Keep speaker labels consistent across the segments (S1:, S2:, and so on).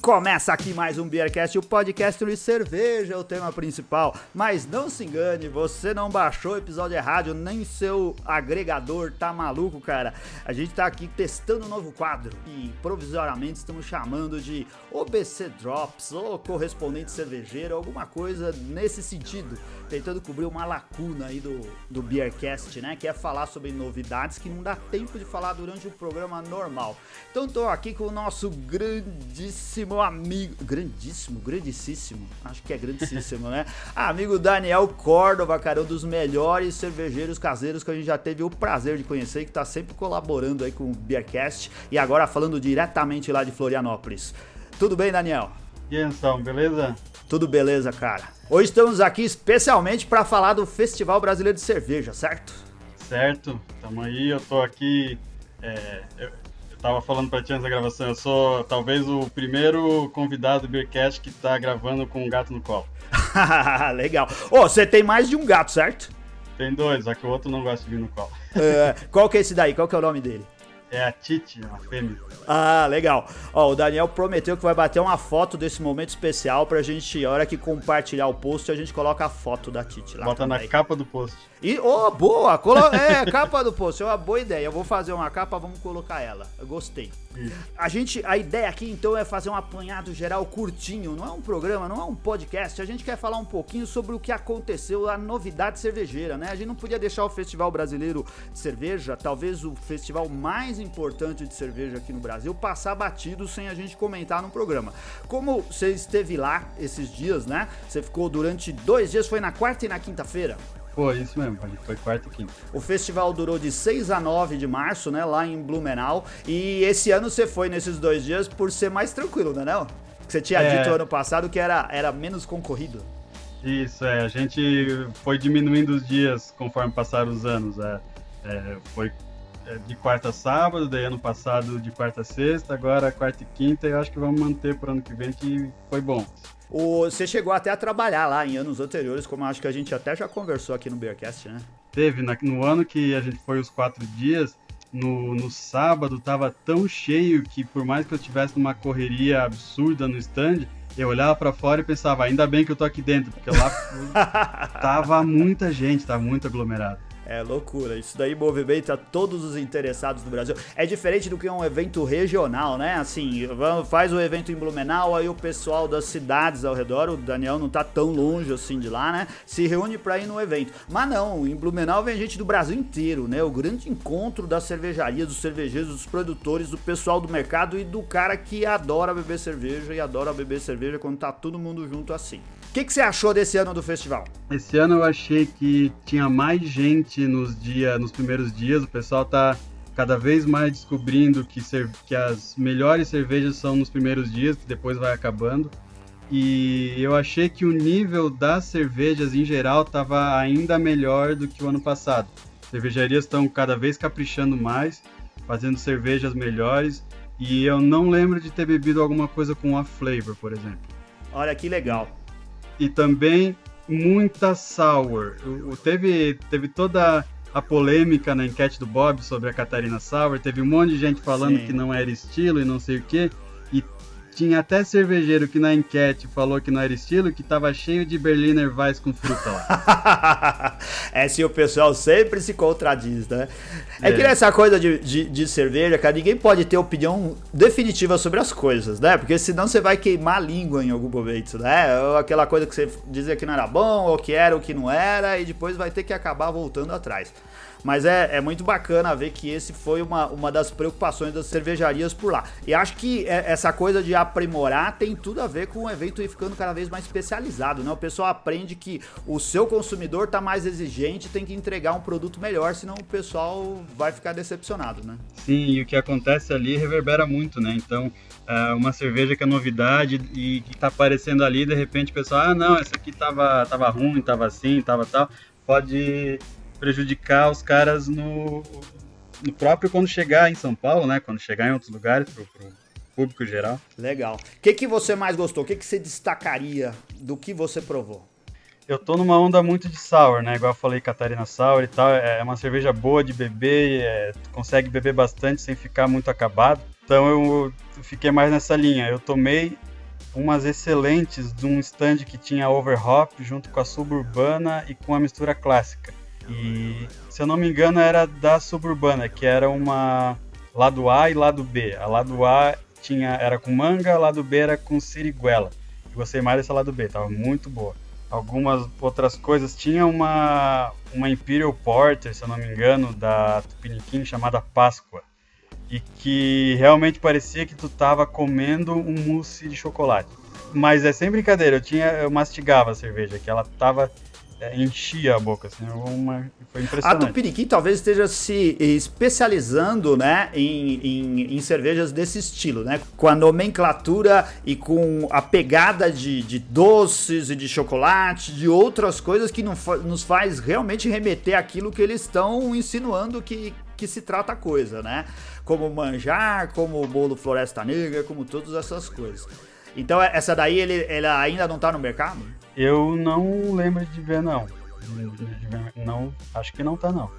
S1: começa aqui mais um Beercast, o podcast de cerveja é o tema principal. Mas não se engane, você não baixou o episódio errado, nem seu agregador tá maluco, cara. A gente tá aqui testando um novo quadro e provisoriamente estamos chamando de OBC Drops ou correspondente cervejeiro, alguma coisa nesse sentido, tentando cobrir uma lacuna aí do, do Beercast, né? Que é falar sobre novidades que não dá tempo de falar durante o programa normal. Então tô aqui com o nosso grandíssimo amigo, grandíssimo, grandíssimo, acho que é grandíssimo, né? Amigo Daniel Córdova, cara, um dos melhores cervejeiros caseiros que a gente já teve o prazer de conhecer e que tá sempre colaborando aí com o Beercast e agora falando diretamente lá de Florianópolis. Tudo bem, Daniel?
S2: E aí, Anselmo, beleza?
S1: Tudo beleza, cara. Hoje estamos aqui especialmente para falar do Festival Brasileiro de Cerveja, certo?
S2: Certo, tamo aí, eu tô aqui. É, eu, eu tava falando pra ti antes da gravação, eu sou talvez o primeiro convidado do Beercast que tá gravando com um gato no colo.
S1: Legal. Ô, oh, você tem mais de um gato, certo?
S2: Tem dois, só que o outro não gosta de vir no colo.
S1: É, qual que é esse daí? Qual que é o nome dele?
S2: É a Titi, uma fêmea.
S1: Ah, legal. Ó, o Daniel prometeu que vai bater uma foto desse momento especial pra gente, a hora que compartilhar o post, a gente coloca a foto da Titi lá.
S2: Bota
S1: também.
S2: na capa do post.
S1: E, oh, boa! Colo é, capa do post, é uma boa ideia. Eu vou fazer uma capa, vamos colocar ela. Eu gostei. A gente, a ideia aqui então é fazer um apanhado geral curtinho. Não é um programa, não é um podcast. A gente quer falar um pouquinho sobre o que aconteceu, a novidade cervejeira, né? A gente não podia deixar o Festival Brasileiro de Cerveja, talvez o festival mais importante de cerveja aqui no Brasil, passar batido sem a gente comentar no programa. Como você esteve lá esses dias, né? Você ficou durante dois dias, foi na quarta e na quinta-feira?
S2: Foi, isso mesmo, foi quarta e quinta.
S1: O festival durou de 6 a 9 de março, né, lá em Blumenau. E esse ano você foi nesses dois dias por ser mais tranquilo, né, não? Você tinha é... dito ano passado que era, era menos concorrido.
S2: Isso, é. A gente foi diminuindo os dias conforme passaram os anos. É, é foi é, de quarta a sábado, daí ano passado de quarta a sexta, agora quarta e quinta, e eu acho que vamos manter para ano que vem, que foi bom.
S1: O, você chegou até a trabalhar lá em anos anteriores, como acho que a gente até já conversou aqui no Bearcast, né?
S2: Teve, no ano que a gente foi os quatro dias, no, no sábado tava tão cheio que por mais que eu tivesse numa correria absurda no stand, eu olhava para fora e pensava, ainda bem que eu tô aqui dentro, porque lá tava muita gente, tava muito aglomerado.
S1: É loucura. Isso daí movimenta todos os interessados do Brasil. É diferente do que um evento regional, né? Assim, faz o evento em Blumenau, aí o pessoal das cidades ao redor, o Daniel não tá tão longe assim de lá, né? Se reúne para ir no evento. Mas não, em Blumenau vem gente do Brasil inteiro, né? O grande encontro das cervejarias, dos cervejeiros, dos produtores, do pessoal do mercado e do cara que adora beber cerveja e adora beber cerveja quando tá todo mundo junto assim que, que você achou desse ano do festival?
S2: Esse ano eu achei que tinha mais gente nos, dia, nos primeiros dias, o pessoal tá cada vez mais descobrindo que, que as melhores cervejas são nos primeiros dias, que depois vai acabando. E eu achei que o nível das cervejas em geral estava ainda melhor do que o ano passado. cervejarias estão cada vez caprichando mais, fazendo cervejas melhores. E eu não lembro de ter bebido alguma coisa com off flavor, por exemplo.
S1: Olha que legal
S2: e também muita sour. O, teve, teve toda a polêmica na enquete do Bob sobre a Catarina Sour, teve um monte de gente falando Sim. que não era estilo e não sei o que, tinha até cervejeiro que na enquete falou que não era estilo, que tava cheio de Berliner Weiss com fruta
S1: lá. é sim, o pessoal sempre se contradiz, né? É, é. que nessa coisa de, de, de, cerveja, cara, ninguém pode ter opinião definitiva sobre as coisas, né? Porque senão você vai queimar a língua em algum momento, né? Ou aquela coisa que você dizia que não era bom, ou que era, ou que não era, e depois vai ter que acabar voltando atrás. Mas é, é muito bacana ver que esse foi uma, uma das preocupações das cervejarias por lá. E acho que é, essa coisa de aprimorar tem tudo a ver com o evento ir ficando cada vez mais especializado, né? O pessoal aprende que o seu consumidor tá mais exigente, tem que entregar um produto melhor, senão o pessoal vai ficar decepcionado, né?
S2: Sim, e o que acontece ali reverbera muito, né? Então, é, uma cerveja que é novidade e que tá aparecendo ali, de repente o pessoal, ah, não, essa aqui tava, tava ruim, tava assim, tava tal, pode prejudicar os caras no, no próprio quando chegar em São Paulo, né? Quando chegar em outros lugares, pro, pro público geral.
S1: Legal. O que, que você mais gostou? O que, que você destacaria do que você provou?
S2: Eu tô numa onda muito de sour, né? Igual eu falei, Catarina Sour e tal. É uma cerveja boa de beber, é, consegue beber bastante sem ficar muito acabado. Então eu fiquei mais nessa linha. Eu tomei umas excelentes de um stand que tinha overhop junto com a suburbana e com a mistura clássica. E se eu não me engano era da suburbana, que era uma lado A e lado B. A lado A tinha era com manga, a lado B era com siriguela. Gostei mais dessa lado B, tava muito boa. Algumas outras coisas, tinha uma uma Imperial Porter, se eu não me engano, da Tupiniquim chamada Páscoa e que realmente parecia que tu tava comendo um mousse de chocolate. Mas é sem brincadeira, eu tinha eu mastigava a cerveja, que ela tava é, enchia a boca, assim, uma, foi impressionante.
S1: A Tupiniquim talvez esteja se especializando, né, em, em, em, cervejas desse estilo, né, com a nomenclatura e com a pegada de, de doces e de chocolate, de outras coisas que nos faz realmente remeter aquilo que eles estão insinuando que, que se trata a coisa, né, como manjar, como o bolo Floresta Negra, como todas essas coisas. Então essa daí ele, ela ainda não está no mercado?
S2: Eu não lembro de ver, não. Não, acho que não tá, não.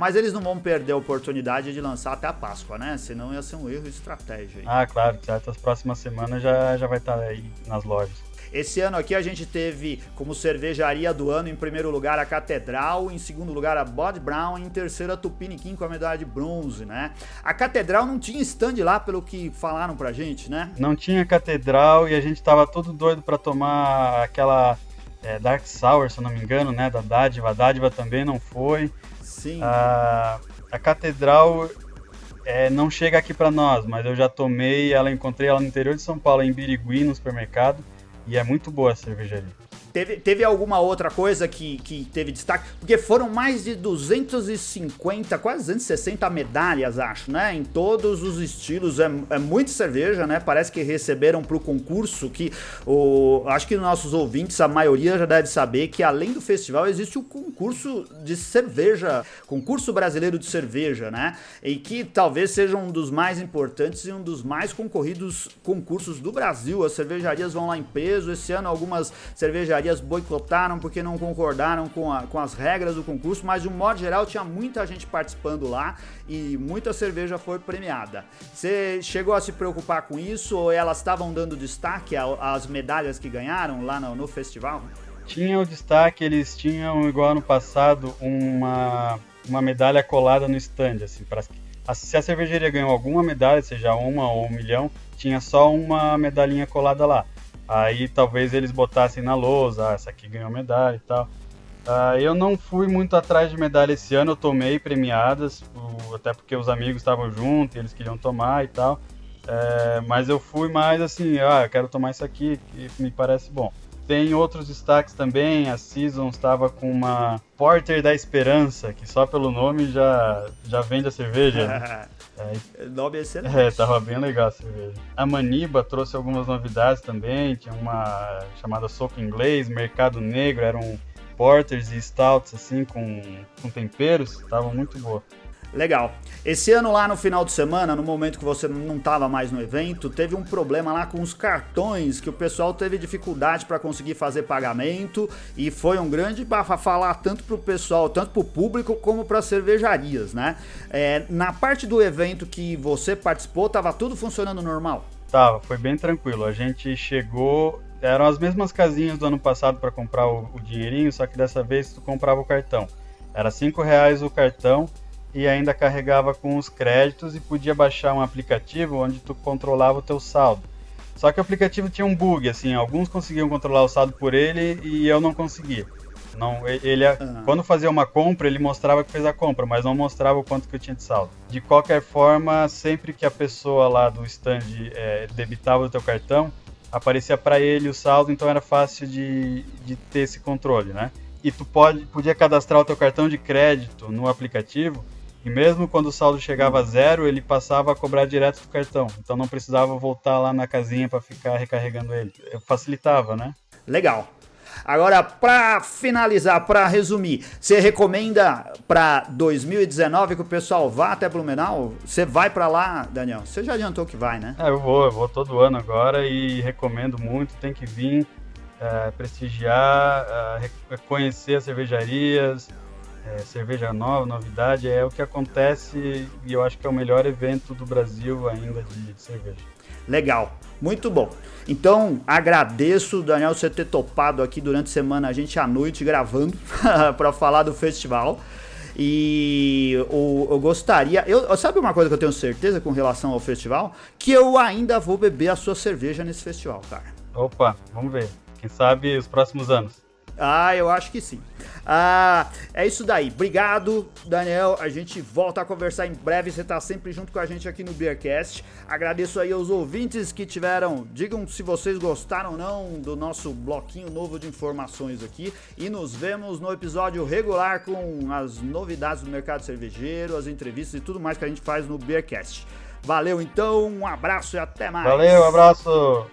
S1: Mas eles não vão perder a oportunidade de lançar até a Páscoa, né? Senão ia ser um erro de estratégia.
S2: Ah, claro, certo. As próximas semanas já, já vai estar tá aí nas lojas.
S1: Esse ano aqui a gente teve como cervejaria do ano, em primeiro lugar, a Catedral, em segundo lugar, a Bod Brown, em terceiro, a Tupiniquim com a medalha de bronze, né? A Catedral não tinha stand lá, pelo que falaram pra gente, né?
S2: Não tinha Catedral e a gente tava todo doido para tomar aquela é, Dark Sour, se eu não me engano, né? Da Dádiva. A Dádiva também não foi.
S1: Sim.
S2: A, a Catedral é, não chega aqui para nós, mas eu já tomei ela, encontrei ela no interior de São Paulo, em Birigui, no supermercado. E é muito boa a cervejaria.
S1: Teve, teve alguma outra coisa que, que teve destaque? Porque foram mais de 250, quase 260 medalhas, acho, né? Em todos os estilos. É, é muita cerveja, né? Parece que receberam para o concurso. Que o, acho que nossos ouvintes, a maioria já deve saber que além do festival existe o concurso de cerveja, concurso brasileiro de cerveja, né? E que talvez seja um dos mais importantes e um dos mais concorridos concursos do Brasil. As cervejarias vão lá em peso. Esse ano, algumas cervejarias cervejarias boicotaram porque não concordaram com, a, com as regras do concurso, mas de um modo geral tinha muita gente participando lá e muita cerveja foi premiada. Você chegou a se preocupar com isso ou elas estavam dando destaque às medalhas que ganharam lá no, no festival?
S2: Tinha o destaque, eles tinham, igual ano passado, uma, uma medalha colada no stand, assim, para se a cervejaria ganhou alguma medalha, seja uma ou um milhão, tinha só uma medalhinha colada lá. Aí talvez eles botassem na lousa, ah, essa aqui ganhou medalha e tal. Uh, eu não fui muito atrás de medalha esse ano, eu tomei premiadas, até porque os amigos estavam juntos, eles queriam tomar e tal. É, mas eu fui mais assim, ah, eu quero tomar isso aqui, que me parece bom. Tem outros destaques também, a Season estava com uma Porter da Esperança, que só pelo nome já, já vende a cerveja. Né?
S1: É, nome é excelente.
S2: É, tava bem legal a cerveja. A Maniba trouxe algumas novidades também, tinha uma chamada Soco Inglês, Mercado Negro, eram porters e stouts assim com, com temperos, estavam muito boa.
S1: Legal. Esse ano lá no final de semana, no momento que você não estava mais no evento, teve um problema lá com os cartões, que o pessoal teve dificuldade para conseguir fazer pagamento e foi um grande falar tanto para o pessoal, tanto para o público como para cervejarias, né? É, na parte do evento que você participou, tava tudo funcionando normal?
S2: Tava, foi bem tranquilo. A gente chegou, eram as mesmas casinhas do ano passado para comprar o, o dinheirinho, só que dessa vez tu comprava o cartão. Era cinco reais o cartão e ainda carregava com os créditos e podia baixar um aplicativo onde tu controlava o teu saldo. Só que o aplicativo tinha um bug, assim, alguns conseguiam controlar o saldo por ele e eu não conseguia. Não, ele, uhum. quando fazia uma compra, ele mostrava que fez a compra, mas não mostrava o quanto que eu tinha de saldo. De qualquer forma, sempre que a pessoa lá do stand é, debitava o teu cartão, aparecia para ele o saldo, então era fácil de, de ter esse controle, né? E tu pode, podia cadastrar o teu cartão de crédito no aplicativo e mesmo quando o saldo chegava a zero, ele passava a cobrar direto do cartão. Então não precisava voltar lá na casinha para ficar recarregando ele. Facilitava, né?
S1: Legal. Agora, para finalizar, para resumir, você recomenda para 2019 que o pessoal vá até Blumenau? Você vai para lá, Daniel? Você já adiantou que vai, né?
S2: É, eu vou, eu vou todo ano agora e recomendo muito. Tem que vir é, prestigiar, é, conhecer as cervejarias, é, cerveja nova, novidade, é o que acontece e eu acho que é o melhor evento do Brasil ainda de, cerveja.
S1: Legal, muito bom. Então, agradeço, Daniel, você ter topado aqui durante a semana, a gente à noite gravando para falar do festival. E eu, eu gostaria. Eu, sabe uma coisa que eu tenho certeza com relação ao festival? Que eu ainda vou beber a sua cerveja nesse festival, cara.
S2: Opa, vamos ver. Quem sabe os próximos anos.
S1: Ah, eu acho que sim. Ah, é isso daí. Obrigado, Daniel. A gente volta a conversar em breve. Você está sempre junto com a gente aqui no Beercast. Agradeço aí aos ouvintes que tiveram. Digam se vocês gostaram ou não do nosso bloquinho novo de informações aqui. E nos vemos no episódio regular com as novidades do mercado cervejeiro, as entrevistas e tudo mais que a gente faz no Beercast. Valeu então, um abraço e até mais.
S2: Valeu, um abraço.